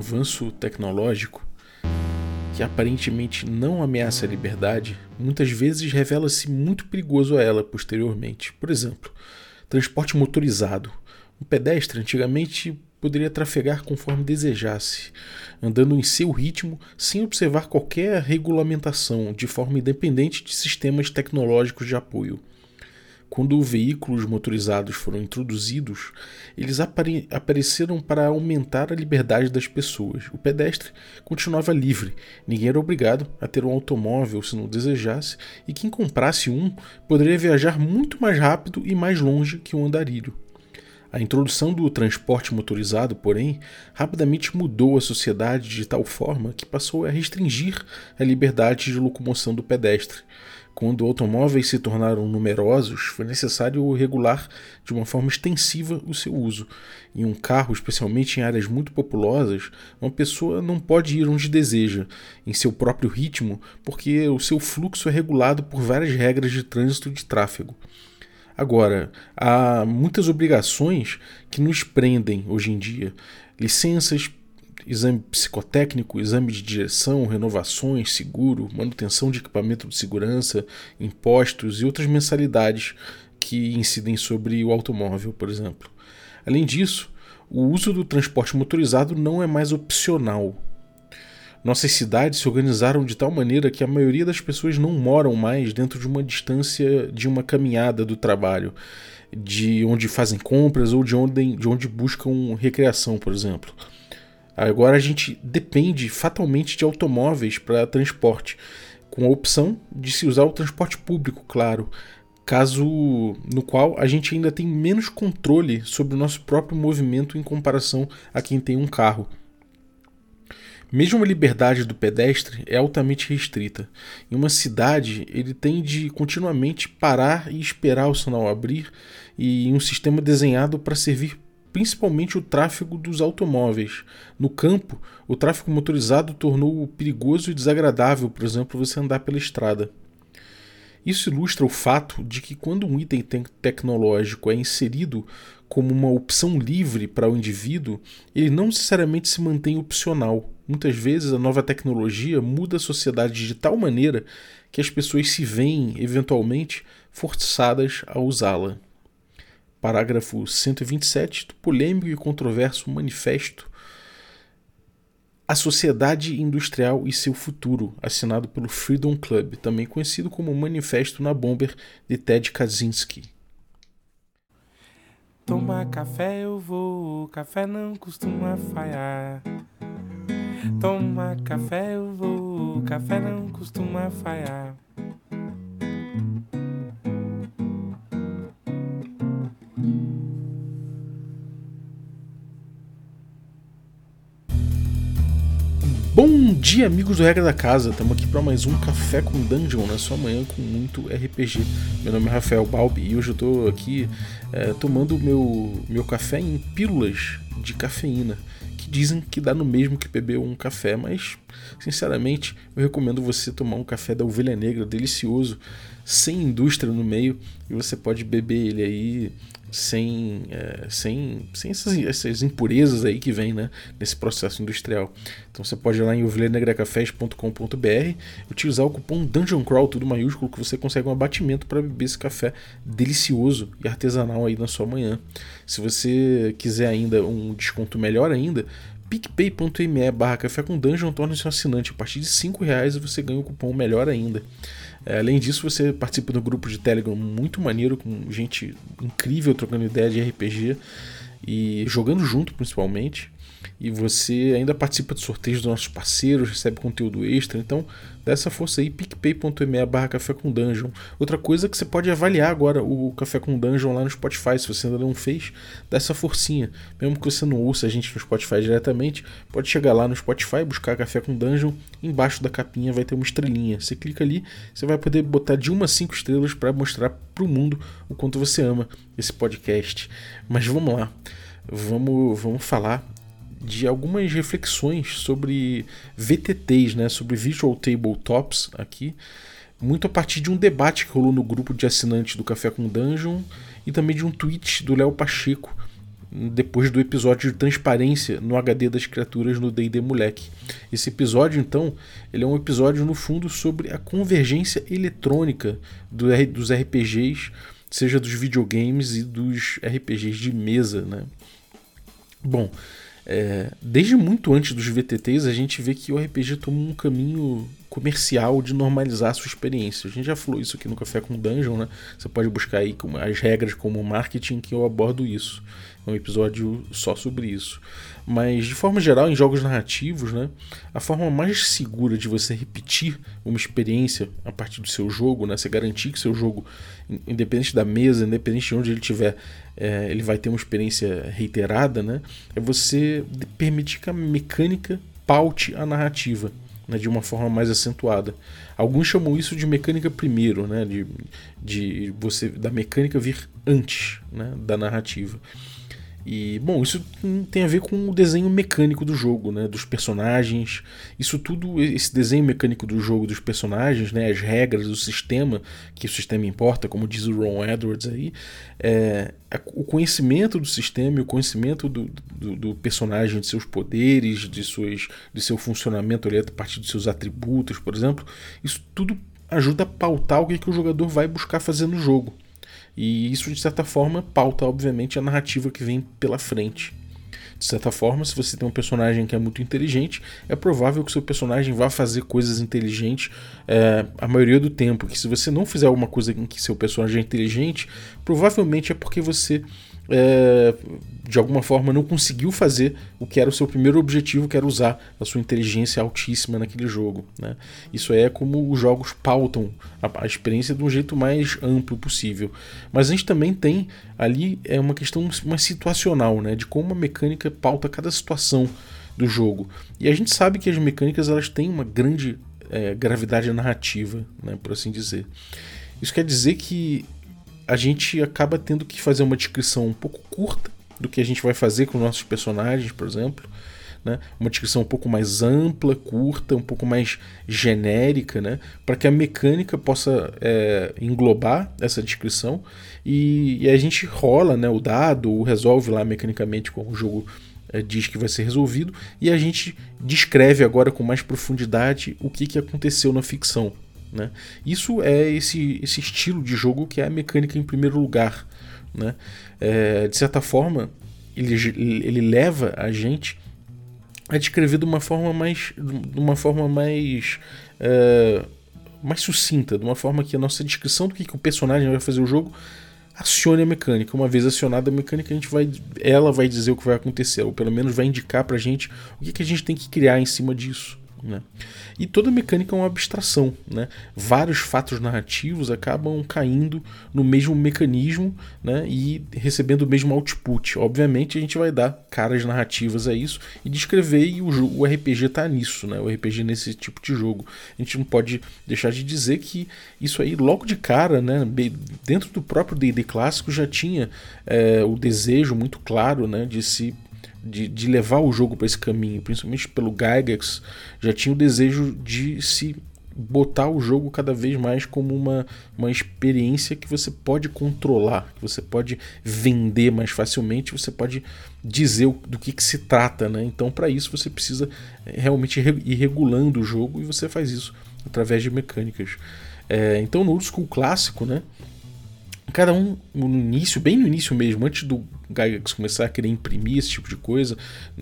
avanço tecnológico que aparentemente não ameaça a liberdade, muitas vezes revela-se muito perigoso a ela posteriormente. Por exemplo, transporte motorizado. Um pedestre antigamente poderia trafegar conforme desejasse, andando em seu ritmo sem observar qualquer regulamentação, de forma independente de sistemas tecnológicos de apoio. Quando veículos motorizados foram introduzidos, eles apare apareceram para aumentar a liberdade das pessoas. O pedestre continuava livre, ninguém era obrigado a ter um automóvel se não desejasse, e quem comprasse um poderia viajar muito mais rápido e mais longe que um andarilho. A introdução do transporte motorizado, porém, rapidamente mudou a sociedade de tal forma que passou a restringir a liberdade de locomoção do pedestre. Quando automóveis se tornaram numerosos, foi necessário regular de uma forma extensiva o seu uso. Em um carro, especialmente em áreas muito populosas, uma pessoa não pode ir onde deseja, em seu próprio ritmo, porque o seu fluxo é regulado por várias regras de trânsito e de tráfego. Agora, há muitas obrigações que nos prendem hoje em dia. Licenças, exame psicotécnico, exame de direção, renovações, seguro, manutenção de equipamento de segurança, impostos e outras mensalidades que incidem sobre o automóvel, por exemplo. Além disso, o uso do transporte motorizado não é mais opcional. Nossas cidades se organizaram de tal maneira que a maioria das pessoas não moram mais dentro de uma distância de uma caminhada do trabalho, de onde fazem compras ou de onde, de onde buscam recreação, por exemplo. Agora a gente depende fatalmente de automóveis para transporte, com a opção de se usar o transporte público, claro, caso no qual a gente ainda tem menos controle sobre o nosso próprio movimento em comparação a quem tem um carro. Mesmo a liberdade do pedestre é altamente restrita. Em uma cidade, ele tem de continuamente parar e esperar o sinal abrir, e um sistema desenhado para servir principalmente o tráfego dos automóveis. No campo, o tráfego motorizado tornou perigoso e desagradável, por exemplo, você andar pela estrada. Isso ilustra o fato de que quando um item tecnológico é inserido como uma opção livre para o indivíduo, ele não necessariamente se mantém opcional. Muitas vezes a nova tecnologia muda a sociedade de tal maneira que as pessoas se veem, eventualmente, forçadas a usá-la parágrafo 127 do polêmico e controverso Manifesto A Sociedade Industrial e seu Futuro, assinado pelo Freedom Club, também conhecido como Manifesto na Bomber de Ted Kaczynski. Tomar café eu vou, café não costuma falhar. Tomar café eu vou, café não costuma falhar. Bom dia, amigos do Regra da Casa. Estamos aqui para mais um Café com Dungeon na sua manhã com muito RPG. Meu nome é Rafael Balbi e hoje eu estou aqui é, tomando meu, meu café em pílulas de cafeína, que dizem que dá no mesmo que beber um café, mas sinceramente eu recomendo você tomar um café da Ovelha Negra, delicioso, sem indústria no meio, e você pode beber ele aí sem, é, sem, sem essas, essas, impurezas aí que vem né, nesse processo industrial. Então você pode ir lá em ovelhanegracafés.com.br utilizar o cupom Dungeon Crawl, tudo maiúsculo, que você consegue um abatimento para beber esse café delicioso e artesanal aí na sua manhã. Se você quiser ainda um desconto melhor ainda, picpay.me barra café com dungeon torna-se um assinante. A partir de 5 reais você ganha o um cupom melhor ainda. É, além disso, você participa do grupo de Telegram muito maneiro, com gente incrível trocando ideia de RPG e jogando junto principalmente. E você ainda participa de sorteios dos nossos parceiros, recebe conteúdo extra. Então, dá essa força aí, picpay.me barra café com dungeon. Outra coisa é que você pode avaliar agora o Café com Dungeon lá no Spotify. Se você ainda não fez, dá essa forcinha. Mesmo que você não ouça a gente no Spotify diretamente, pode chegar lá no Spotify, buscar Café com Dungeon. Embaixo da capinha vai ter uma estrelinha. Você clica ali, você vai poder botar de uma a cinco estrelas para mostrar para o mundo o quanto você ama esse podcast. Mas vamos lá. Vamos, vamos falar de algumas reflexões sobre VTTs, né, sobre Visual Tabletops aqui, muito a partir de um debate que rolou no grupo de assinantes do Café com Dungeon e também de um tweet do Léo Pacheco depois do episódio de transparência no HD das criaturas no D&D Moleque. Esse episódio, então, ele é um episódio no fundo sobre a convergência eletrônica do, dos RPGs, seja dos videogames e dos RPGs de mesa, né? Bom, é, desde muito antes dos VTTs, a gente vê que o RPG tomou um caminho comercial de normalizar a sua experiência. A gente já falou isso aqui no Café com Dungeon, né? Você pode buscar aí as regras como marketing que eu abordo isso. É um episódio só sobre isso. Mas, de forma geral, em jogos narrativos, né, a forma mais segura de você repetir uma experiência a partir do seu jogo, né, você garantir que seu jogo, independente da mesa, independente de onde ele estiver, é, ele vai ter uma experiência reiterada, né, é você permitir que a mecânica paute a narrativa né, de uma forma mais acentuada. Alguns chamam isso de mecânica primeiro, né, de, de você da mecânica vir antes né, da narrativa. E, bom, isso tem a ver com o desenho mecânico do jogo, né? Dos personagens. Isso tudo, esse desenho mecânico do jogo, dos personagens, né? As regras, o sistema, que o sistema importa, como diz o Ron Edwards aí. É, o conhecimento do sistema e o conhecimento do, do, do, personagem, de seus poderes, de, suas, de seu funcionamento ali a partir dos seus atributos, por exemplo. Isso tudo ajuda a pautar o que, que o jogador vai buscar fazer no jogo. E isso, de certa forma, pauta, obviamente, a narrativa que vem pela frente. De certa forma, se você tem um personagem que é muito inteligente, é provável que seu personagem vá fazer coisas inteligentes é, a maioria do tempo. Que se você não fizer alguma coisa em que seu personagem é inteligente, provavelmente é porque você é, de alguma forma não conseguiu fazer o que era o seu primeiro objetivo, que era usar a sua inteligência altíssima naquele jogo. Né? Isso é como os jogos pautam a, a, experiência de um jeito mais amplo possível. Mas a gente também tem ali é uma questão mais situacional, né? de como a mecânica pauta cada situação do jogo. E a gente sabe que as mecânicas elas têm uma grande é, gravidade narrativa, né? por assim dizer. Isso quer dizer que a gente acaba tendo que fazer uma descrição um pouco curta do que a gente vai fazer com nossos personagens, por exemplo. Né? Uma descrição um pouco mais ampla, curta, um pouco mais genérica, né? para que a mecânica possa é, englobar essa descrição e, e, a gente rola né, o dado, ou resolve lá mecanicamente como o jogo é, diz que vai ser resolvido e a gente descreve agora com mais profundidade o que, que aconteceu na ficção. Né? Isso é esse, esse estilo de jogo que é a mecânica em primeiro lugar. Né? É, de certa forma, ele, ele leva a gente a descrever de uma forma mais, de uma forma mais, é, mais sucinta, de uma forma que a nossa descrição do que, que o personagem vai fazer o jogo acione a mecânica. Uma vez acionada a mecânica, a gente vai, ela vai dizer o que vai acontecer, ou pelo menos vai indicar para a gente o que, que a gente tem que criar em cima disso. Né? E toda mecânica é uma abstração. Né? Vários fatos narrativos acabam caindo no mesmo mecanismo né? e recebendo o mesmo output. Obviamente, a gente vai dar caras narrativas a isso e descrever, e o, o RPG está nisso, né? o RPG nesse tipo de jogo. A gente não pode deixar de dizer que isso aí, logo de cara, né? dentro do próprio DD clássico, já tinha é, o desejo muito claro né? de se de, de levar o jogo para esse caminho, principalmente pelo Gygax, já tinha o desejo de se botar o jogo cada vez mais como uma, uma experiência que você pode controlar, que você pode vender mais facilmente, você pode dizer do que, que se trata, né? Então, para isso, você precisa eh, realmente ir regulando o jogo e você faz isso através de mecânicas. É, então, no old school clássico, né? Cada um no início, bem no início mesmo, antes do Gygax começar a querer imprimir esse tipo de coisa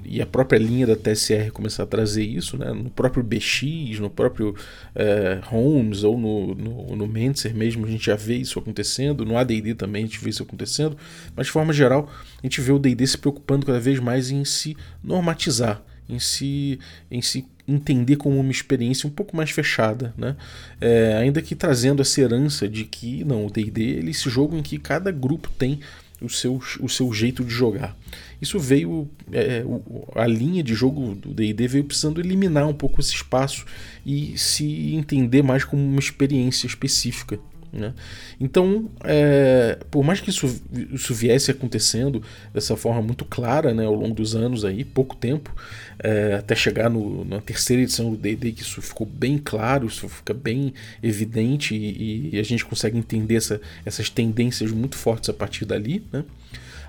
e a própria linha da TSR começar a trazer isso, né, no próprio BX, no próprio é, Holmes ou no, no, no Menser mesmo, a gente já vê isso acontecendo, no AD&D também a gente vê isso acontecendo, mas de forma geral a gente vê o D&D se preocupando cada vez mais em se normatizar, em se, em se entender como uma experiência um pouco mais fechada, né? É, ainda que trazendo essa herança de que não, o D&D é esse jogo em que cada grupo tem o seu, o seu jeito de jogar. Isso veio, é, a linha de jogo do D&D veio precisando eliminar um pouco esse espaço e se entender mais como uma experiência específica. Né? Então, é, por mais que isso, isso viesse acontecendo dessa forma muito clara né, ao longo dos anos, aí, pouco tempo, é, até chegar no, na terceira edição do D&D, que isso ficou bem claro, isso fica bem evidente e, e a gente consegue entender essa, essas tendências muito fortes a partir dali. Né?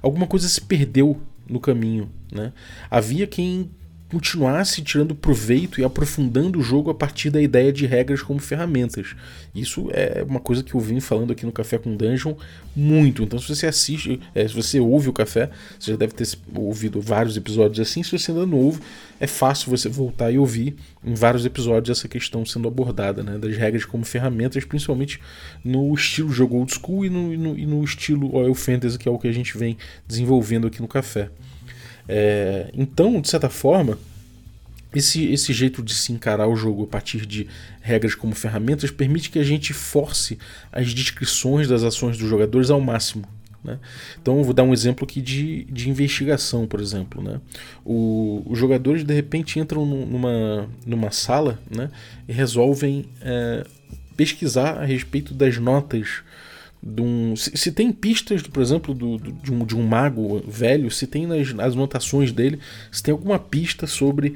Alguma coisa se perdeu no caminho. Né? Havia quem continuasse tirando proveito e aprofundando o jogo a partir da ideia de regras como ferramentas. Isso é uma coisa que eu vim falando aqui no Café com Dungeon muito. Então, se você assiste, é, se você ouve o Café, você já deve ter ouvido vários episódios assim. Se você ainda não ouve, é fácil você voltar e ouvir em vários episódios essa questão sendo abordada, né, das regras como ferramentas, principalmente no estilo jogo old school e no, e no, e no estilo oil fantasy, que é o que a gente vem desenvolvendo aqui no Café. É, então, de certa forma, esse, esse jeito de se encarar o jogo a partir de regras como ferramentas permite que a gente force as descrições das ações dos jogadores ao máximo. Né? Então, eu vou dar um exemplo aqui de, de investigação, por exemplo. Né? O, os jogadores de repente entram numa, numa sala né? e resolvem é, pesquisar a respeito das notas de um, se, se, tem pistas, por exemplo, do, do, de, um, de um mago velho, se tem nas, nas anotações dele, se tem alguma pista sobre,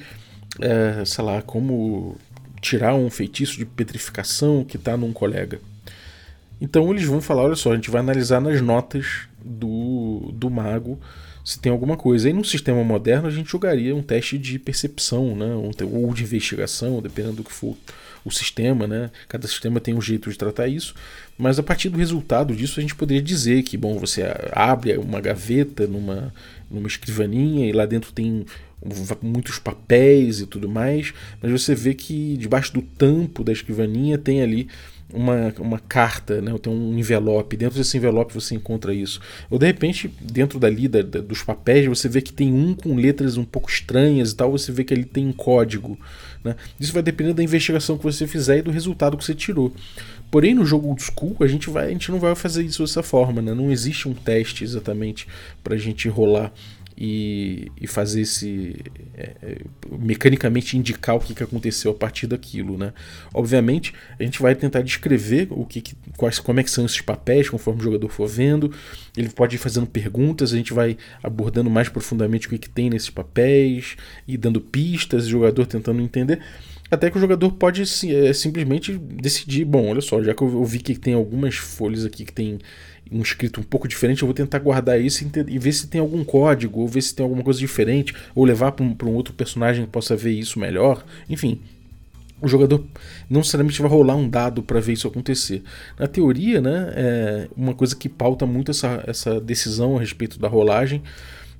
é, sei lá, como tirar um feitiço de petrificação que está num colega. Então eles vão falar: olha só, a gente vai analisar nas notas do, do mago se tem alguma coisa. Aí no sistema moderno a gente jogaria um teste de percepção, né? ou de investigação, dependendo do que for o sistema, né? Cada sistema tem um jeito de tratar isso, mas a partir do resultado disso a gente poderia dizer que, bom, você abre uma gaveta numa, numa escrivaninha e lá dentro tem muitos papéis e tudo mais, mas você vê que debaixo do tampo da escrivaninha tem ali uma, uma carta, né? tem um envelope. Dentro desse envelope você encontra isso. Ou de repente, dentro dali da, da, dos papéis, você vê que tem um com letras um pouco estranhas e tal, você vê que ele tem um código. Né? Isso vai depender da investigação que você fizer e do resultado que você tirou. Porém, no jogo old school, a gente, vai, a gente não vai fazer isso dessa forma. Né? Não existe um teste exatamente para a gente rolar e, e fazer esse. É, é, mecanicamente indicar o que, que aconteceu a partir daquilo. Né? Obviamente, a gente vai tentar descrever o que, que quais, como é que são esses papéis conforme o jogador for vendo. Ele pode ir fazendo perguntas, a gente vai abordando mais profundamente o que, que tem nesses papéis e dando pistas, o jogador tentando entender. Até que o jogador pode é, simplesmente decidir: bom, olha só, já que eu vi que tem algumas folhas aqui que tem um escrito um pouco diferente, eu vou tentar guardar isso e, ver se tem algum código, ou ver se tem alguma coisa diferente, ou levar para um, um outro personagem que possa ver isso melhor. Enfim, o jogador não necessariamente vai rolar um dado para ver isso acontecer. Na teoria, né, é uma coisa que pauta muito essa, essa decisão a respeito da rolagem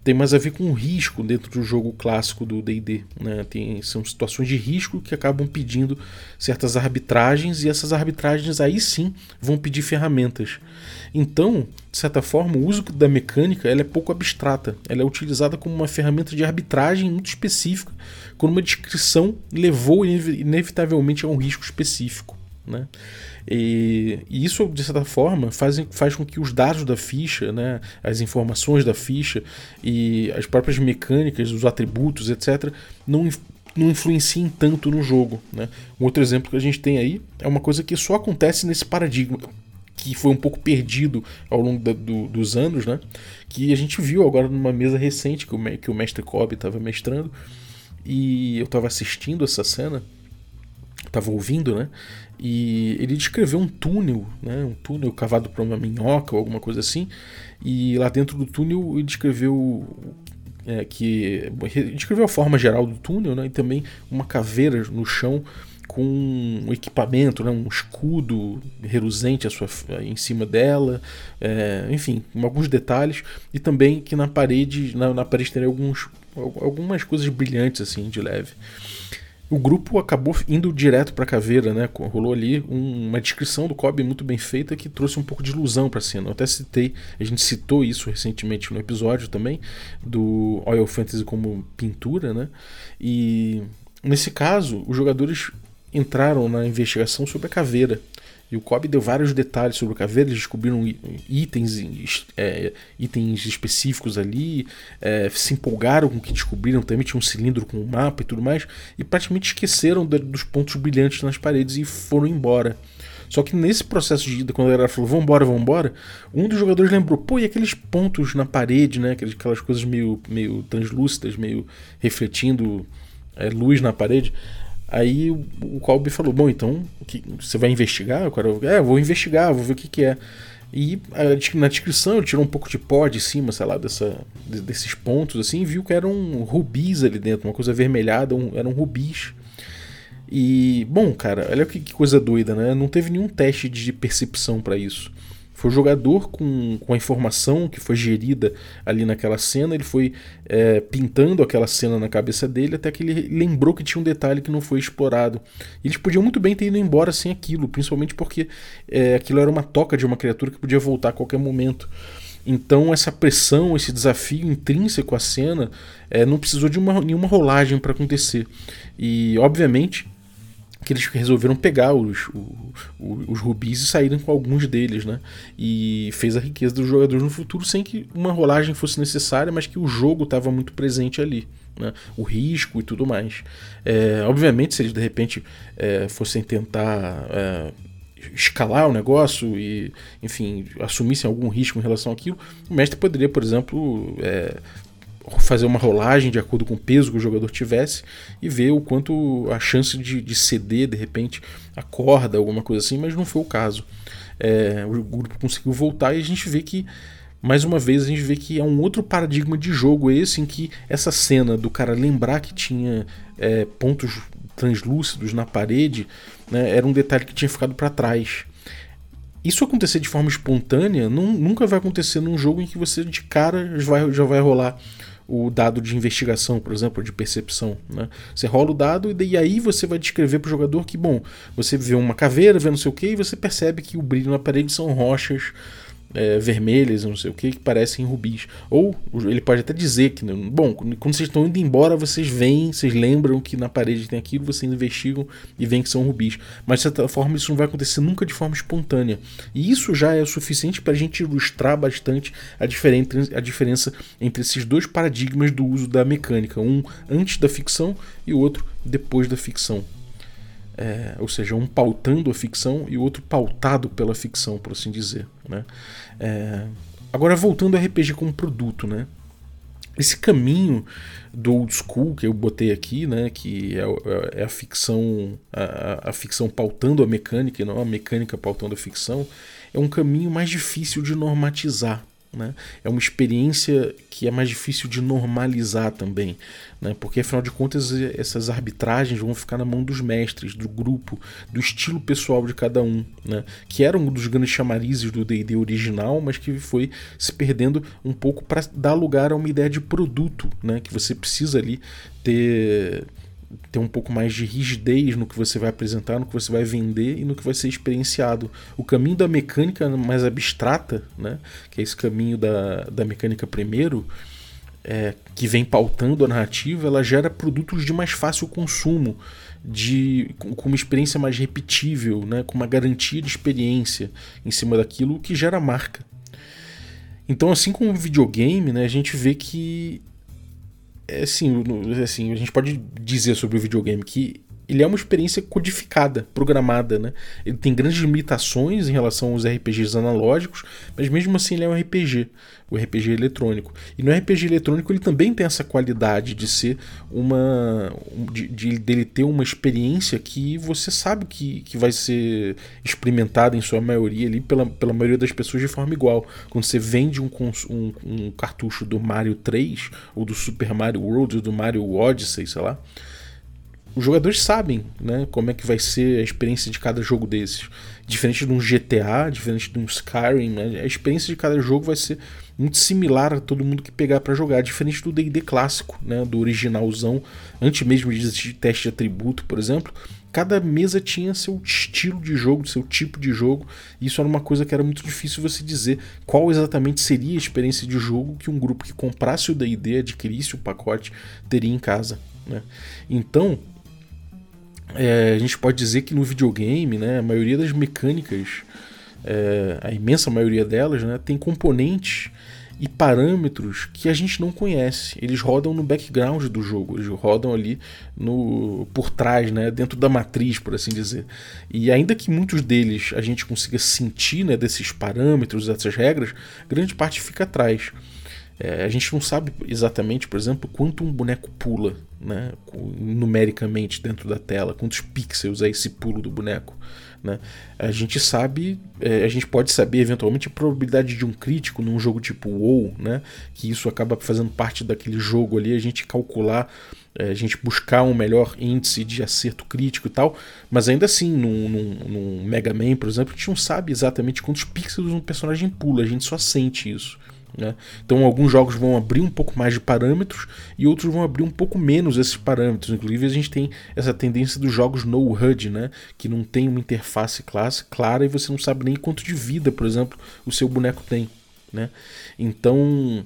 tem mais a ver com risco dentro do jogo clássico do D&D. Né? Tem, são situações de risco que acabam pedindo certas arbitragens e essas arbitragens aí sim vão pedir ferramentas. Então, de certa forma, o uso da mecânica ela é pouco abstrata. Ela é utilizada como uma ferramenta de arbitragem muito específica, quando uma descrição levou inevitavelmente a um risco específico. Né? E, e, isso, de certa forma, faz, faz com que os dados da ficha, né, as informações da ficha e as próprias mecânicas, os atributos, etc., não, não influenciem tanto no jogo. Né? Um outro exemplo que a gente tem aí é uma coisa que só acontece nesse paradigma que foi um pouco perdido ao longo da, do, dos anos, né? Que a gente viu agora numa mesa recente que o, que o mestre Kobe estava mestrando e eu estava assistindo essa cena, estava ouvindo, né? E ele descreveu um túnel, né, um túnel cavado por uma minhoca ou alguma coisa assim. E lá dentro do túnel ele descreveu é, que descreveu a forma geral do túnel, né, e também uma caveira no chão com um equipamento, né, um escudo reluzente sua, em cima dela, é, enfim, alguns detalhes. E também que na parede, na, na parede tem alguns algumas coisas brilhantes assim de leve o grupo acabou indo direto para caveira, né? Rolou ali um, uma descrição do Kobe muito bem feita que trouxe um pouco de ilusão para a cena. Eu até citei, a gente citou isso recentemente no episódio também do Oil Fantasy como pintura, né? E nesse caso, os jogadores entraram na investigação sobre a caveira e o Kobe deu vários detalhes sobre o caveira, eles descobriram itens, é, itens específicos ali, é, se empolgaram com o que descobriram, também tinha um cilindro com um mapa e tudo mais, e praticamente esqueceram dos pontos brilhantes nas paredes e foram embora. Só que nesse processo de ida, quando a galera falou vambora, vambora, um dos jogadores lembrou, pô, e aqueles pontos na parede, né? Aquelas coisas meio, meio translúcidas, meio refletindo é, luz na parede. Aí o Colby falou: Bom, então que, você vai investigar? O cara, é, vou investigar, vou ver o que, que é. E na descrição ele tirou um pouco de pó de cima, sei lá, dessa, desses pontos assim, e viu que eram rubis ali dentro, uma coisa avermelhada, um, eram rubis. E, bom, cara, olha que, que coisa doida, né? Não teve nenhum teste de percepção para isso. Foi o jogador com, com a informação que foi gerida ali naquela cena, ele foi é, pintando aquela cena na cabeça dele até que ele lembrou que tinha um detalhe que não foi explorado. Eles podiam muito bem ter ido embora sem aquilo, principalmente porque é, aquilo era uma toca de uma criatura que podia voltar a qualquer momento. Então essa pressão, esse desafio intrínseco à cena, é, não precisou de uma, nenhuma rolagem para acontecer. E obviamente que eles resolveram pegar os, os, os rubis e saírem com alguns deles, né? E fez a riqueza dos jogadores no futuro sem que uma rolagem fosse necessária, mas que o jogo estava muito presente ali. Né? o risco e tudo mais. É, obviamente, se eles de repente é, fossem tentar é, escalar o negócio e, enfim, assumissem algum risco em relação àquilo, o mestre poderia, por exemplo, é, fazer uma rolagem de acordo com o peso que o jogador tivesse e ver o quanto a chance de, de ceder de repente a corda, alguma coisa assim, mas não foi o caso. É, o grupo conseguiu voltar e a gente vê que mais uma vez a gente vê que é um outro paradigma de jogo esse em que essa cena do cara lembrar que tinha é, pontos translúcidos na parede né, era um detalhe que tinha ficado para trás. Isso acontecer de forma espontânea não, nunca vai acontecer num jogo em que você de cara já vai, já vai rolar o dado de investigação, por exemplo, de percepção. Né? Você rola o dado e daí aí você vai descrever para o jogador que, bom, você vê uma caveira, vê não sei o que, e você percebe que o brilho na parede são rochas é, vermelhas, não sei o que, que parecem rubis. Ou ele pode até dizer que, bom, quando vocês estão indo embora, vocês veem, vocês lembram que na parede tem aquilo, vocês investigam e veem que são rubis. Mas de certa forma isso não vai acontecer nunca de forma espontânea. E isso já é o suficiente para a gente ilustrar bastante a, a diferença entre esses dois paradigmas do uso da mecânica, um antes da ficção e o outro depois da ficção. É, ou seja, um pautando a ficção e o outro pautado pela ficção, por assim dizer. Né? É, agora, voltando ao RPG como produto, né? esse caminho do old school que eu botei aqui, né, que é, é a ficção, a, a, ficção pautando a mecânica e não a mecânica pautando a ficção, é um caminho mais difícil de normatizar. Né? É uma experiência que é mais difícil de normalizar também, né? porque afinal de contas essas arbitragens vão ficar na mão dos mestres, do grupo, do estilo pessoal de cada um, né? que era um dos grandes chamarizes do D&D original, mas que foi se perdendo um pouco para dar lugar a uma ideia de produto, né? que você precisa ali ter ter um pouco mais de rigidez no que você vai apresentar, no que você vai vender e no que vai ser experienciado. O caminho da mecânica mais abstrata, né, que é esse caminho da, da mecânica primeiro, é, que vem pautando a narrativa, ela gera produtos de mais fácil consumo, de com uma experiência mais repetível, né, com uma garantia de experiência em cima daquilo, que gera marca. Então, assim como o videogame, né, a gente vê que assim, assim, a gente pode dizer sobre o videogame que ele é uma experiência codificada, programada, né? Ele tem grandes limitações em relação aos RPGs analógicos, mas mesmo assim ele é um RPG, o um RPG eletrônico. E no RPG eletrônico ele também tem essa qualidade de ser uma. de, de dele ter uma experiência que você sabe que, que vai ser experimentada em sua maioria ali pela, pela maioria das pessoas de forma igual. Quando você vende um, um, um cartucho do Mario 3, ou do Super Mario World, ou do Mario Odyssey, sei lá os jogadores sabem né, como é que vai ser a experiência de cada jogo desses. Diferente de um GTA, diferente de um Skyrim, né, a experiência de cada jogo vai ser muito similar a todo mundo que pegar para jogar, diferente do D&D clássico, né, do originalzão, antes mesmo de existir teste de atributo, por exemplo. Cada mesa tinha seu estilo de jogo, seu tipo de jogo, e isso era uma coisa que era muito difícil você dizer qual exatamente seria a experiência de jogo que um grupo que comprasse o D&D, adquirisse o pacote, teria em casa. Né? Então, é, a gente pode dizer que no videogame, né, a maioria das mecânicas, é, a imensa maioria delas, né, tem componentes e parâmetros que a gente não conhece. Eles rodam no background do jogo, eles rodam ali no por trás, né, dentro da matriz, por assim dizer. E ainda que muitos deles a gente consiga sentir, né, desses parâmetros, dessas regras, grande parte fica atrás. É, a gente não sabe exatamente, por exemplo, quanto um boneco pula, né, numericamente dentro da tela, quantos pixels é esse pulo do boneco. Né? A gente sabe, é, a gente pode saber eventualmente a probabilidade de um crítico num jogo tipo WoW, né? que isso acaba fazendo parte daquele jogo ali, a gente calcular, é, a gente buscar um melhor índice de acerto crítico e tal, mas ainda assim, num, num, num Mega Man, por exemplo, a gente não sabe exatamente quantos pixels um personagem pula, a gente só sente isso. Né? Então, alguns jogos vão abrir um pouco mais de parâmetros e outros vão abrir um pouco menos esses parâmetros. Inclusive, a gente tem essa tendência dos jogos no HUD, né? que não tem uma interface classe clara e você não sabe nem quanto de vida, por exemplo, o seu boneco tem. Né? Então,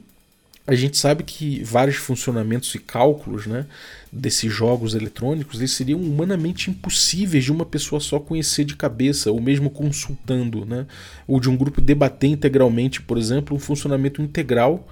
a gente sabe que vários funcionamentos e cálculos né, desses jogos eletrônicos eles seriam humanamente impossíveis de uma pessoa só conhecer de cabeça, ou mesmo consultando, né, ou de um grupo debater integralmente, por exemplo, um funcionamento integral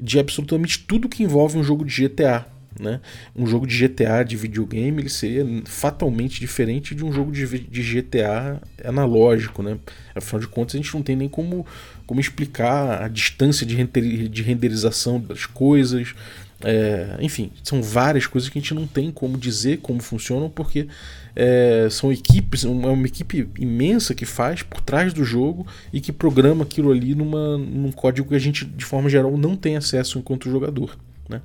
de absolutamente tudo que envolve um jogo de GTA. Né? Um jogo de GTA de videogame ele seria fatalmente diferente de um jogo de, de GTA analógico. Né? Afinal de contas, a gente não tem nem como, como explicar a distância de, render, de renderização das coisas. É, enfim, são várias coisas que a gente não tem como dizer como funcionam, porque é, são equipes, é uma equipe imensa que faz por trás do jogo e que programa aquilo ali numa, num código que a gente, de forma geral, não tem acesso enquanto jogador. Né?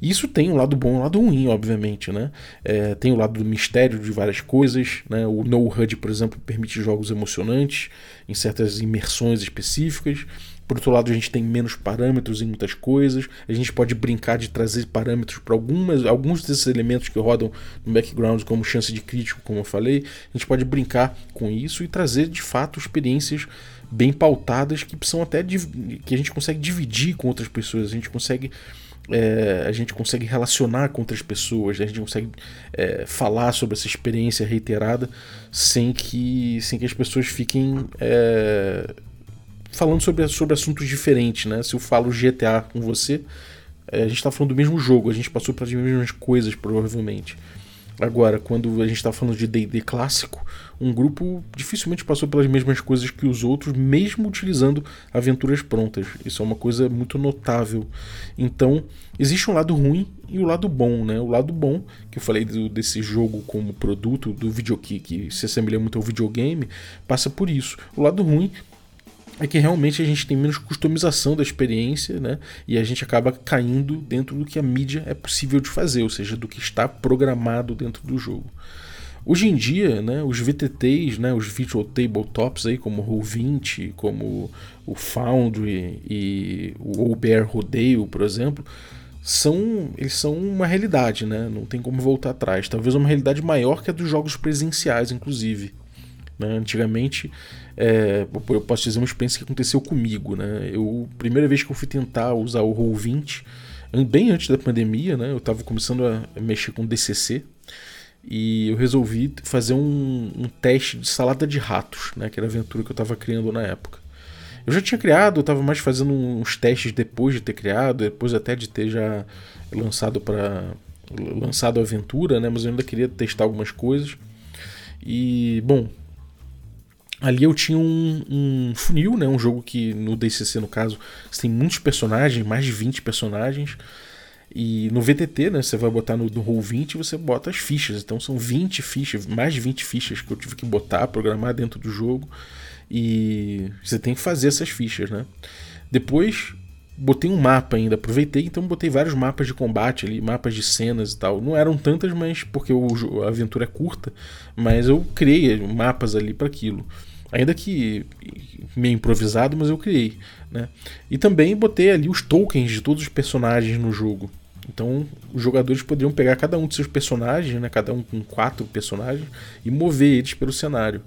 Isso tem um lado bom e um lado ruim, obviamente, né? É, tem o lado do mistério de várias coisas, né? O No HUD, por exemplo, permite jogos emocionantes em certas imersões específicas. Por outro lado, a gente tem menos parâmetros em muitas coisas. A gente pode brincar de trazer parâmetros para algumas, alguns desses elementos que rodam no background, como chance de crítico, como eu falei. A gente pode brincar com isso e trazer de fato experiências bem pautadas que são até que a gente consegue dividir com outras pessoas. A gente consegue é, a gente consegue relacionar com outras pessoas, a gente consegue é, falar sobre essa experiência reiterada sem que, sem que as pessoas fiquem é, falando sobre, sobre assuntos diferentes. Né? Se eu falo GTA com você, é, a gente está falando do mesmo jogo, a gente passou pelas mesmas coisas, provavelmente. Agora, quando a gente está falando de DD clássico, um grupo dificilmente passou pelas mesmas coisas que os outros, mesmo utilizando aventuras prontas. Isso é uma coisa muito notável. Então, existe um lado ruim e o um lado bom, né? O lado bom, que eu falei do, desse jogo como produto do videogame, que se assemelha muito ao videogame, passa por isso. O lado ruim é que realmente a gente tem menos customização da experiência, né? E a gente acaba caindo dentro do que a mídia é possível de fazer, ou seja, do que está programado dentro do jogo. Hoje em dia, né, os VTTs, né, os Virtual Tabletops aí, como o Roll20, como o Foundry e o Bear Rodeio, por exemplo, são eles são uma realidade, né? Não tem como voltar atrás. Talvez uma realidade maior que a dos jogos presenciais, inclusive. Né? Antigamente, é, eu posso dizer uma experiência que aconteceu comigo. Né? Eu, primeira vez que eu fui tentar usar o Roll20, bem antes da pandemia, né? eu estava começando a mexer com DCC e eu resolvi fazer um, um, teste de salada de ratos, né? que era a aventura que eu estava criando na época. Eu já tinha criado, eu estava mais fazendo uns testes depois de ter criado, depois até de ter já lançado para lançado a aventura, né? Mas eu ainda queria testar algumas coisas. E bom, Ali eu tinha um, um, funil, né? Um jogo que no DCC, no caso, você tem muitos personagens, mais de 20 personagens. E no VTT, né? Você vai botar no, no Roll20 você bota as fichas. Então são 20 fichas, mais de 20 fichas que eu tive que botar, programar dentro do jogo. E você tem que fazer essas fichas, né? Depois botei um mapa ainda, aproveitei, então botei vários mapas de combate ali, mapas de cenas e tal. Não eram tantas, mas porque o, a aventura é curta, mas eu criei mapas ali para aquilo. Ainda que meio improvisado, mas eu criei. Né? E também botei ali os tokens de todos os personagens no jogo. Então os jogadores poderiam pegar cada um de seus personagens, né? cada um com quatro personagens, e mover eles pelo cenário.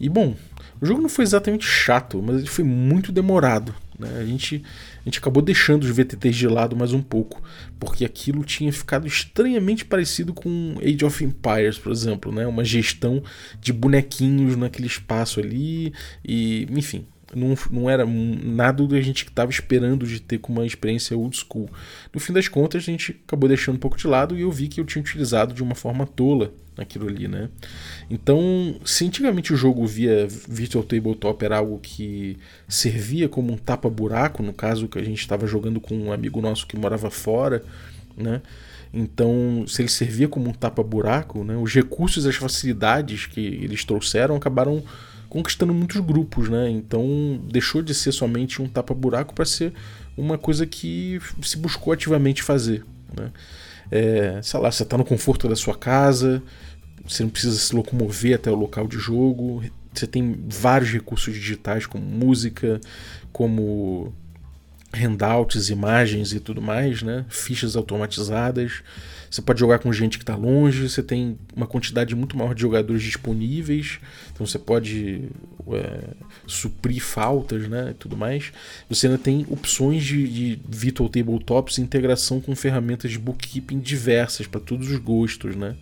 E bom, o jogo não foi exatamente chato, mas ele foi muito demorado. Né? A, gente, a gente acabou deixando os VTTs de lado mais um pouco, porque aquilo tinha ficado estranhamente parecido com Age of Empires, por exemplo, né? uma gestão de bonequinhos naquele espaço ali, e enfim, não, não era nada do que a gente estava esperando de ter com uma experiência old school. No fim das contas, a gente acabou deixando um pouco de lado e eu vi que eu tinha utilizado de uma forma tola naquilo ali, né? Então, se antigamente o jogo via Virtual Tabletop era algo que servia como um tapa-buraco, no caso que a gente estava jogando com um amigo nosso que morava fora, né? Então, se ele servia como um tapa-buraco, né, os recursos e as facilidades que eles trouxeram acabaram conquistando muitos grupos, né? Então, deixou de ser somente um tapa-buraco para ser uma coisa que se buscou ativamente fazer, né? É, sei lá, você está no conforto da sua casa, você não precisa se locomover até o local de jogo, você tem vários recursos digitais como música, como handouts, imagens e tudo mais, né? Fichas automatizadas. Você pode jogar com gente que está longe, você tem uma quantidade muito maior de jogadores disponíveis, então você pode é, suprir faltas né, e tudo mais. Você ainda tem opções de, de Virtual Tabletops e integração com ferramentas de bookkeeping diversas para todos os gostos. Né?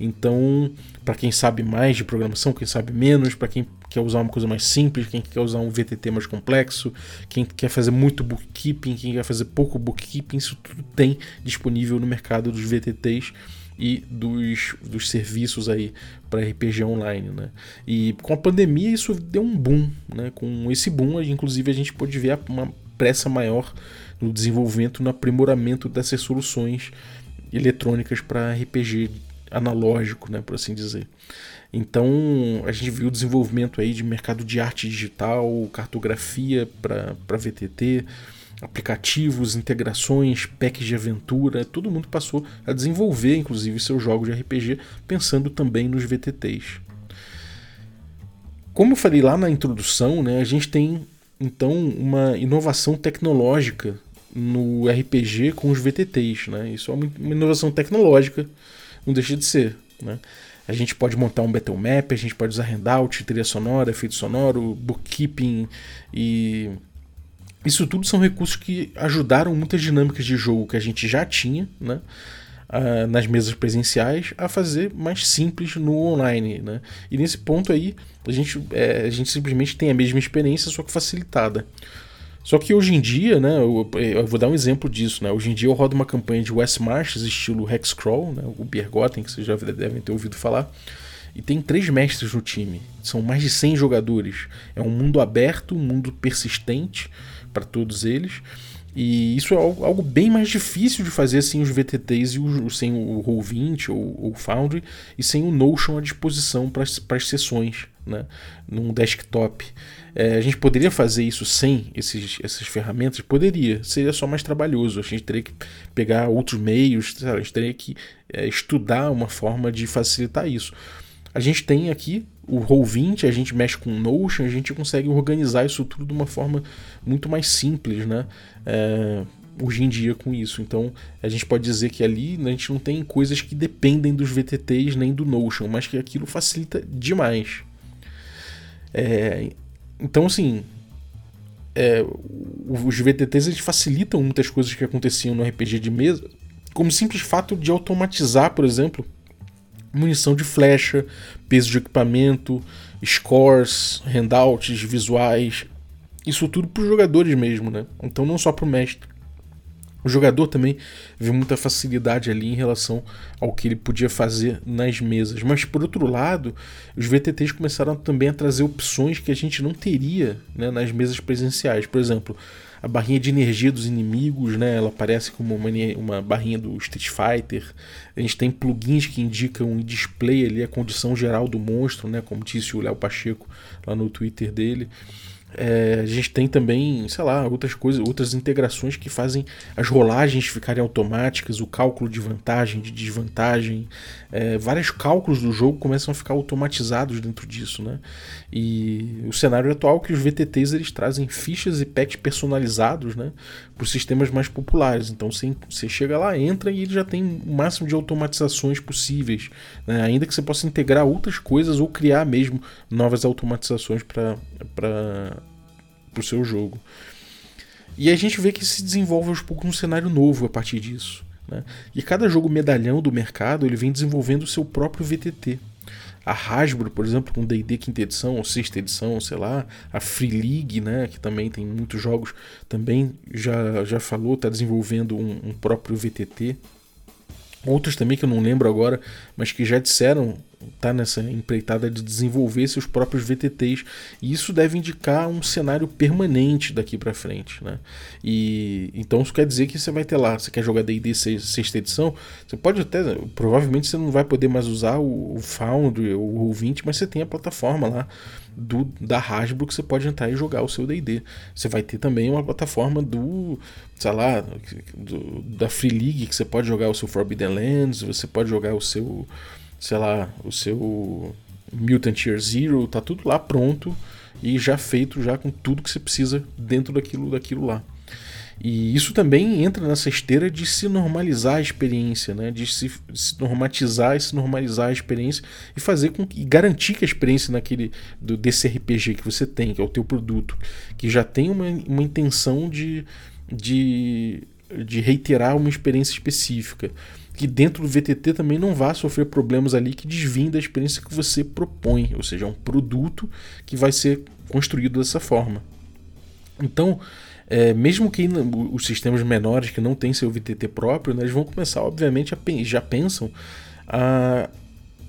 Então, para quem sabe mais de programação, quem sabe menos, para quem quer usar uma coisa mais simples, quem quer usar um VTT mais complexo, quem quer fazer muito bookkeeping, quem quer fazer pouco bookkeeping, isso tudo tem disponível no mercado dos VTTs e dos, dos serviços aí para RPG online, né? E com a pandemia isso deu um boom, né? Com esse boom, inclusive a gente pode ver uma pressa maior no desenvolvimento, no aprimoramento dessas soluções eletrônicas para RPG analógico, né, por assim dizer. Então a gente viu o desenvolvimento aí de mercado de arte digital, cartografia para VTT, aplicativos, integrações, packs de aventura, todo mundo passou a desenvolver, inclusive, seus jogos de RPG, pensando também nos VTTs. Como eu falei lá na introdução, né, a gente tem então uma inovação tecnológica no RPG com os VTTs. Né? Isso é uma inovação tecnológica, não deixa de ser. Né? A gente pode montar um battle map, a gente pode usar handout, trilha sonora, efeito sonoro, bookkeeping e isso tudo são recursos que ajudaram muitas dinâmicas de jogo que a gente já tinha, né? Uh, nas mesas presenciais a fazer mais simples no online. Né? E nesse ponto aí, a gente, é, a gente simplesmente tem a mesma experiência, só que facilitada. Só que hoje em dia, né, eu, eu, vou dar um exemplo disso, né? Hoje em dia eu rodo uma campanha de West Marches, estilo Hexcrawl, né, o Bergotten, que vocês já devem ter ouvido falar. E tem três mestres no time. São mais de 100 jogadores. É um mundo aberto, um mundo persistente para todos eles. E isso é algo bem mais difícil de fazer sem os VTTs e o, sem o Roll20 ou o Foundry e sem o Notion à disposição para as sessões né, num desktop. É, a gente poderia fazer isso sem esses, essas ferramentas? Poderia, seria só mais trabalhoso. A gente teria que pegar outros meios, a gente teria que é, estudar uma forma de facilitar isso. A gente tem aqui o Roll20, a gente mexe com o Notion, a gente consegue organizar isso tudo de uma forma muito mais simples, né? É, hoje em dia com isso. Então a gente pode dizer que ali a gente não tem coisas que dependem dos VTTs nem do Notion, mas que aquilo facilita demais. É, então assim, é, os VTTs eles facilitam muitas coisas que aconteciam no RPG de mesa, como o simples fato de automatizar, por exemplo, munição de flecha, peso de equipamento, scores, handouts, visuais. Isso tudo para os jogadores mesmo, né? Então não só para o mestre. O jogador também viu muita facilidade ali em relação ao que ele podia fazer nas mesas. Mas por outro lado, os VTTs começaram também a trazer opções que a gente não teria né, nas mesas presenciais. Por exemplo, a barrinha de energia dos inimigos, né? Ela aparece como uma, uma barrinha do Street Fighter. A gente tem plugins que indicam e display ali a condição geral do monstro, né? Como disse o Léo Pacheco lá no Twitter dele. É, a gente tem também, sei lá, outras coisas, outras integrações que fazem as rolagens ficarem automáticas, o cálculo de vantagem, de desvantagem, é, vários cálculos do jogo começam a ficar automatizados dentro disso, né? E o cenário atual é que os VTTs eles trazem fichas e packs personalizados, né, para os sistemas mais populares. Então você, você chega lá, entra e ele já tem o máximo de automatizações possíveis, né? ainda que você possa integrar outras coisas ou criar mesmo novas automatizações para para o seu jogo. E a gente vê que se desenvolve aos poucos um cenário novo a partir disso. Né? E cada jogo medalhão do mercado ele vem desenvolvendo o seu próprio VTT. A Hasbro, por exemplo, com D&D quinta edição ou sexta edição, sei lá, a Free League, né, que também tem muitos jogos, também já, já falou, está desenvolvendo um, um, próprio VTT. Outros também que eu não lembro agora, mas que já disseram tá nessa empreitada de desenvolver seus próprios VTTs e isso deve indicar um cenário permanente daqui para frente, né? E então isso quer dizer que você vai ter lá, você quer jogar D&D sexta edição, você pode até, provavelmente você não vai poder mais usar o, o Foundry ou o 20, mas você tem a plataforma lá do da Hasbro que você pode entrar e jogar o seu D&D. Você vai ter também uma plataforma do, sei lá, do, da Free League que você pode jogar o seu Forbidden Lands, você pode jogar o seu sei lá, o seu Mutant Year Zero, tá tudo lá pronto e já feito já com tudo que você precisa dentro daquilo daquilo lá. E isso também entra nessa esteira de se normalizar a experiência, né? de se, se normatizar e se normalizar a experiência e fazer com que, e garantir que a experiência naquele do, desse RPG que você tem, que é o teu produto, que já tem uma, uma intenção de, de, de reiterar uma experiência específica que dentro do VTT também não vá sofrer problemas ali que desviem da experiência que você propõe, ou seja, é um produto que vai ser construído dessa forma. Então, é, mesmo que os sistemas menores que não têm seu VTT próprio, né, eles vão começar, obviamente, a, já pensam a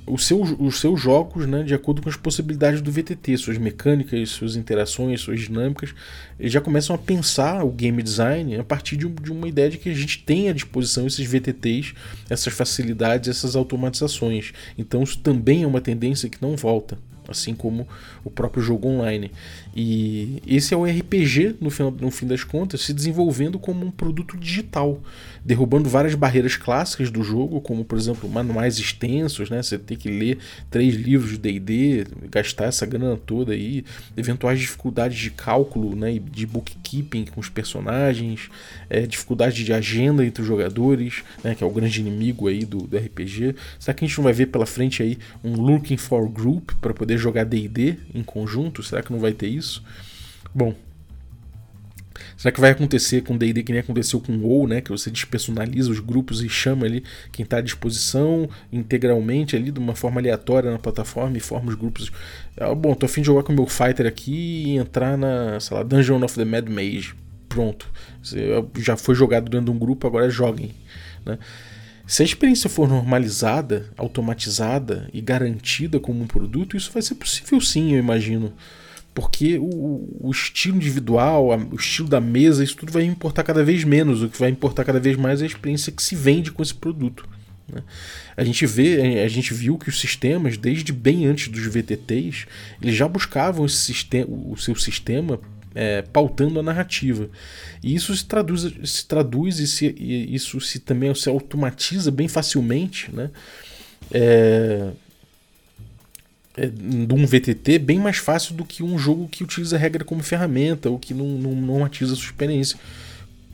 os seus, os seus jogos né, de acordo com as possibilidades do VTT, suas mecânicas, suas interações, suas dinâmicas. Eles já começam a pensar o game design a partir de, de uma ideia de que a gente tem à disposição esses VTTs, essas facilidades, essas automatizações. Então isso também é uma tendência que não volta assim como o próprio jogo online. E esse é o RPG, no, final, no fim das contas, se desenvolvendo como um produto digital, derrubando várias barreiras clássicas do jogo, como por exemplo manuais extensos, né? Você tem que ler três livros de D&D, gastar essa grana toda aí, eventuais dificuldades de cálculo, né? De bookkeeping com os personagens, é, dificuldade de agenda entre os jogadores, né? Que é o grande inimigo aí do, do RPG. Será que a gente não vai ver pela frente aí um looking for group para poder jogar D&D em conjunto? Será que não vai ter isso? Bom, Será que vai acontecer com D&D que nem aconteceu com WoW, né? Que você despersonaliza os grupos e chama ali quem está à disposição integralmente ali de uma forma aleatória na plataforma e forma os grupos. Ah, bom, tô afim de jogar com o meu fighter aqui e entrar na, sei lá, Dungeon of the Mad Mage. Pronto. Você já foi jogado dentro de um grupo, agora joguem, né? Se a experiência for normalizada, automatizada e garantida como um produto, isso vai ser possível sim, eu imagino. Porque o, o estilo individual, o estilo da mesa, isso tudo vai importar cada vez menos. O que vai importar cada vez mais é a experiência que se vende com esse produto. Né? A gente vê, a gente viu que os sistemas, desde bem antes dos VTTs, eles já buscavam esse sistema, o seu sistema é, pautando a narrativa. E isso se traduz, se traduz e, se, e isso se também se automatiza bem facilmente, né? É, de um VTT bem mais fácil do que um jogo que utiliza a regra como ferramenta ou que não, não, não atiza a sua experiência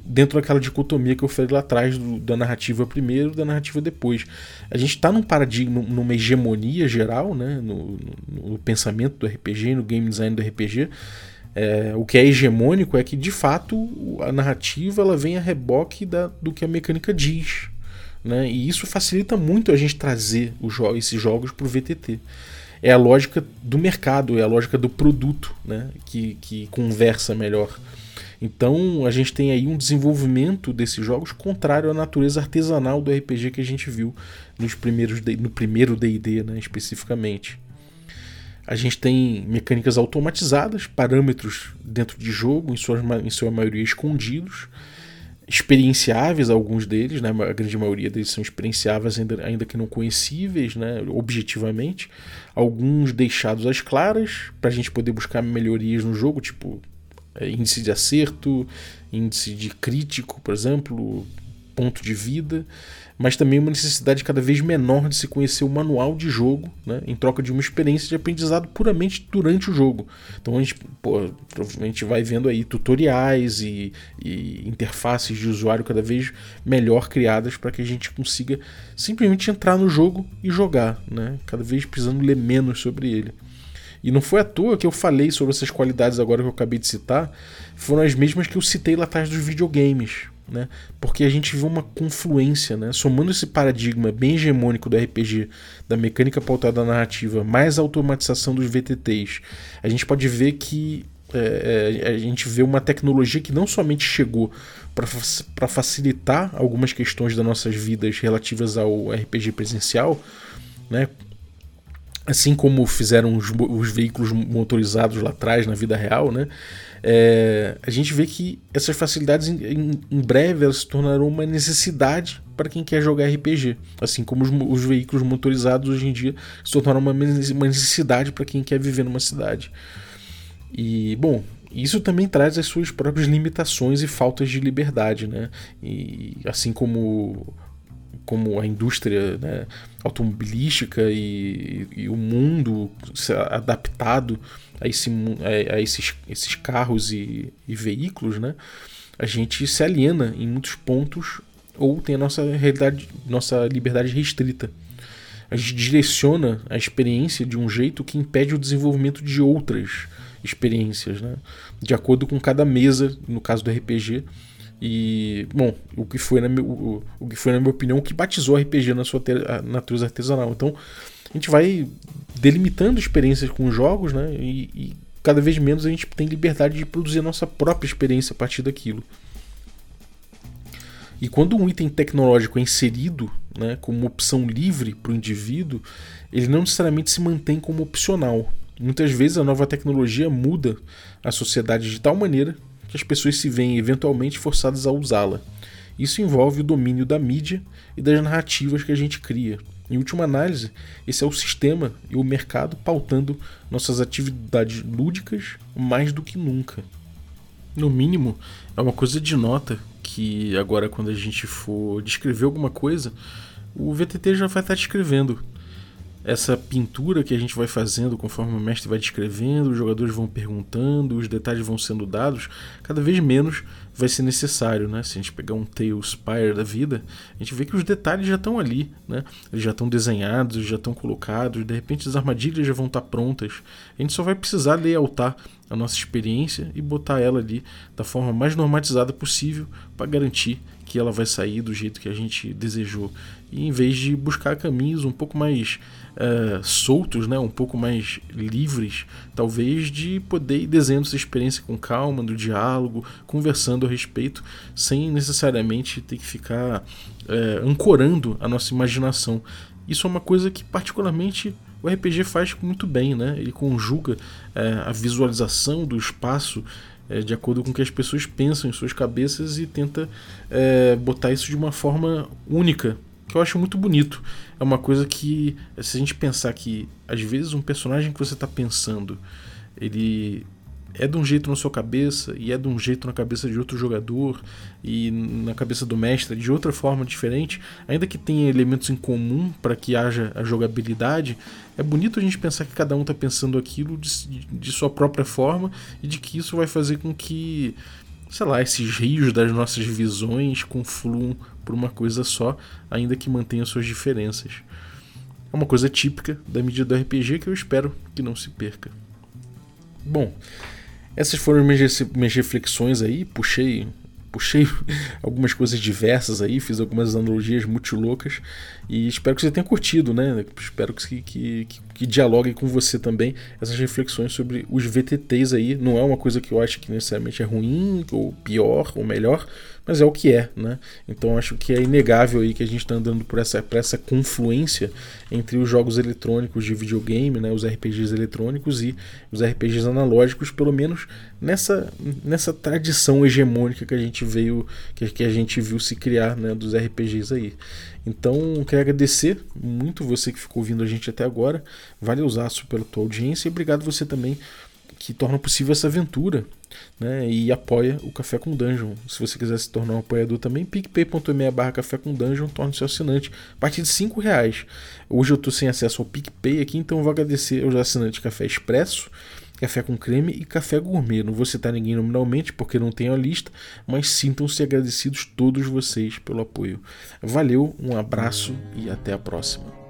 dentro daquela dicotomia que eu falei lá atrás do, da narrativa primeiro da narrativa depois. A gente está num paradigma, numa hegemonia geral, né, no, no, no, pensamento do RPG, no game design do RPG, é, o que é hegemônico é que, de fato, a narrativa ela vem a reboque da, do que a mecânica diz. Né? E isso facilita muito a gente trazer jo esses jogos para o VTT. É a lógica do mercado, é a lógica do produto né? que, que conversa melhor. Então a gente tem aí um desenvolvimento desses jogos contrário à natureza artesanal do RPG que a gente viu nos primeiros no primeiro D&D, né, especificamente. A gente tem mecânicas automatizadas, parâmetros dentro de jogo, em sua, em sua maioria escondidos, experienciáveis alguns deles, né? a grande maioria deles são experienciáveis ainda, ainda que não conhecíveis, né? objetivamente. Alguns deixados às claras, para a gente poder buscar melhorias no jogo, tipo é, índice de acerto, índice de crítico, por exemplo, ponto de vida mas também uma necessidade cada vez menor de se conhecer o manual de jogo, né, em troca de uma experiência de aprendizado puramente durante o jogo. Então a gente pô, provavelmente vai vendo aí tutoriais e, e interfaces de usuário cada vez melhor criadas para que a gente consiga simplesmente entrar no jogo e jogar, né, cada vez precisando ler menos sobre ele. E não foi à toa que eu falei sobre essas qualidades agora que eu acabei de citar, foram as mesmas que eu citei lá atrás dos videogames né? Porque a gente viu uma confluência, né? Somando esse paradigma bem hegemônico do RPG, da mecânica pautada na narrativa, mais a automatização dos VTTs, a gente pode ver que é, é, a gente vê uma tecnologia que não somente chegou para facilitar algumas questões das nossas vidas relativas ao RPG presencial, né? assim como fizeram os, os veículos motorizados lá atrás na vida real, né? É, a gente vê que essas facilidades em, em, em, breve elas se tornarão uma necessidade para quem quer jogar RPG, assim como os, os, veículos motorizados hoje em dia se tornaram uma, uma necessidade para quem quer viver numa cidade. E bom, isso também traz as suas próprias limitações e faltas de liberdade, né? E assim como como a indústria né, automobilística e, e, o mundo adaptado a, esse, a, a esses, esses carros e, e, veículos, né, a gente se aliena em muitos pontos ou tem a nossa realidade, nossa liberdade restrita. A gente direciona a experiência de um jeito que impede o desenvolvimento de outras experiências, né? de acordo com cada mesa, no caso do RPG, e, bom, o que foi, na, o, o que foi, na minha opinião, o que batizou o RPG na sua natureza artesanal. Então, a gente vai delimitando experiências com os jogos, né? E, e, cada vez menos a gente tem liberdade de produzir a nossa própria experiência a partir daquilo. E quando um item tecnológico é inserido né, como opção livre para o indivíduo, ele não necessariamente se mantém como opcional. Muitas vezes a nova tecnologia muda a sociedade de tal maneira que as pessoas se veem eventualmente forçadas a usá-la. Isso envolve o domínio da mídia e das narrativas que a gente cria. Em última análise, esse é o sistema e o mercado pautando nossas atividades lúdicas mais do que nunca. No mínimo, é uma coisa de nota que agora, quando a gente for descrever alguma coisa, o VTT já vai estar descrevendo essa pintura que a gente vai fazendo conforme o mestre vai descrevendo, os jogadores vão perguntando, os detalhes vão sendo dados, cada vez menos vai ser necessário, né? Se a gente pegar um Tales da vida, a gente vê que os detalhes já estão ali, né? Eles já estão desenhados, já estão colocados, de repente as armadilhas já vão estar prontas. A gente só vai precisar layoutar a nossa experiência e botar ela ali da forma mais normatizada possível para garantir que ela vai sair do jeito que a gente desejou. E em vez de buscar caminhos um pouco mais uh, soltos, né, um pouco mais livres, talvez de poder ir desenhando essa experiência com calma, no diálogo, conversando a respeito, sem necessariamente ter que ficar uh, ancorando a nossa imaginação. Isso é uma coisa que particularmente o RPG faz muito bem, né? Ele conjuga uh, a visualização do espaço é, de acordo com o que as pessoas pensam em suas cabeças e tenta é, botar isso de uma forma única, que eu acho muito bonito. É uma coisa que, se a gente pensar que às vezes um personagem que você está pensando, ele é de um jeito na sua cabeça e é de um jeito na cabeça de outro jogador e na cabeça do mestre de outra forma diferente, ainda que tenha elementos em comum para que haja a jogabilidade, é bonito a gente pensar que cada um está pensando aquilo de, de, sua própria forma e de que isso vai fazer com que, sei lá, esses rios das nossas visões confluam por uma coisa só, ainda que mantenham suas diferenças. É uma coisa típica da mídia do RPG que eu espero que não se perca. Bom, essas foram minhas, reflexões aí, puxei puxei algumas coisas diversas aí, fiz algumas analogias muito loucas e espero que você tenha curtido, né? Espero que, que, que, que dialogue com você também essas reflexões sobre os VTTs aí. Não é uma coisa que eu acho que necessariamente é ruim ou pior ou melhor, mas é o que é, né? Então acho que é inegável aí que a gente está andando por essa, por essa confluência entre os jogos eletrônicos de videogame, né, os RPGs eletrônicos e os RPGs analógicos, pelo menos nessa, nessa tradição hegemônica que a gente veio, que, que a gente viu se criar, né, dos RPGs aí. Então, quero agradecer muito você que ficou ouvindo a gente até agora. Valeu, Zaço, pela tua audiência e obrigado você também que torna possível essa aventura né, e apoia o Café com Dungeon. Se você quiser se tornar um apoiador também, picpay.me barra café com dungeon, torne-se assinante a partir de 5 reais. Hoje eu estou sem acesso ao PicPay aqui, então vou agradecer aos assinantes Café Expresso, Café com Creme e Café Gourmet. Não vou citar ninguém nominalmente porque não tenho a lista, mas sintam-se agradecidos todos vocês pelo apoio. Valeu, um abraço e até a próxima.